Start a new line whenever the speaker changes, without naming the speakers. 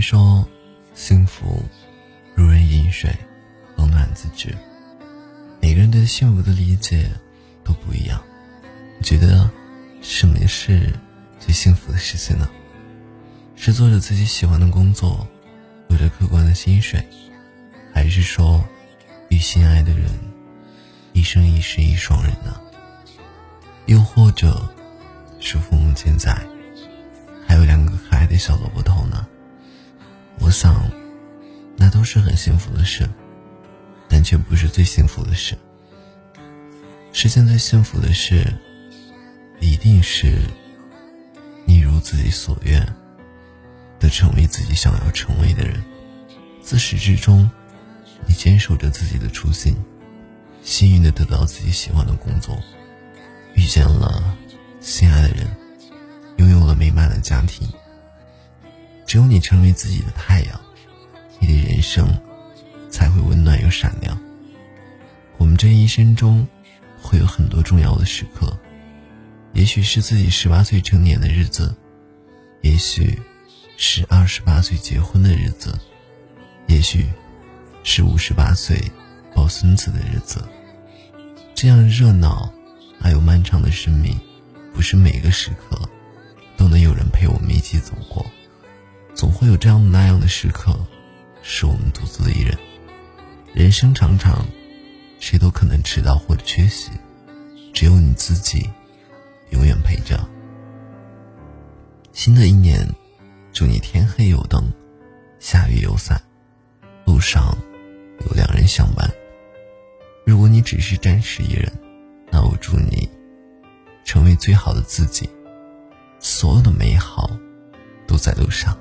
说，幸福如人饮水，冷暖自知。每个人对幸福的理解都不一样。你觉得什么是最幸福的事情呢？是做着自己喜欢的工作，有着可观的薪水，还是说与心爱的人一生一世一双人呢？又或者是父母健在，还有两个可爱的小萝卜头呢？我想，那都是很幸福的事，但却不是最幸福的事。世间最幸福的事，一定是你如自己所愿的成为自己想要成为的人。自始至终，你坚守着自己的初心，幸运的得到自己喜欢的工作，遇见了心爱的人，拥有了美满的家庭。只有你成为自己的太阳，你的人生才会温暖又闪亮。我们这一生中会有很多重要的时刻，也许是自己十八岁成年的日子，也许是二十八岁结婚的日子，也许是五十八岁抱孙子的日子。这样热闹而又漫长的生命，不是每个时刻都能有人陪我们一起走过。会有这样那样的时刻，是我们独自一人。人生长长，谁都可能迟到或者缺席，只有你自己，永远陪着。新的一年，祝你天黑有灯，下雨有伞，路上有良人相伴。如果你只是暂时一人，那我祝你成为最好的自己，所有的美好都在路上。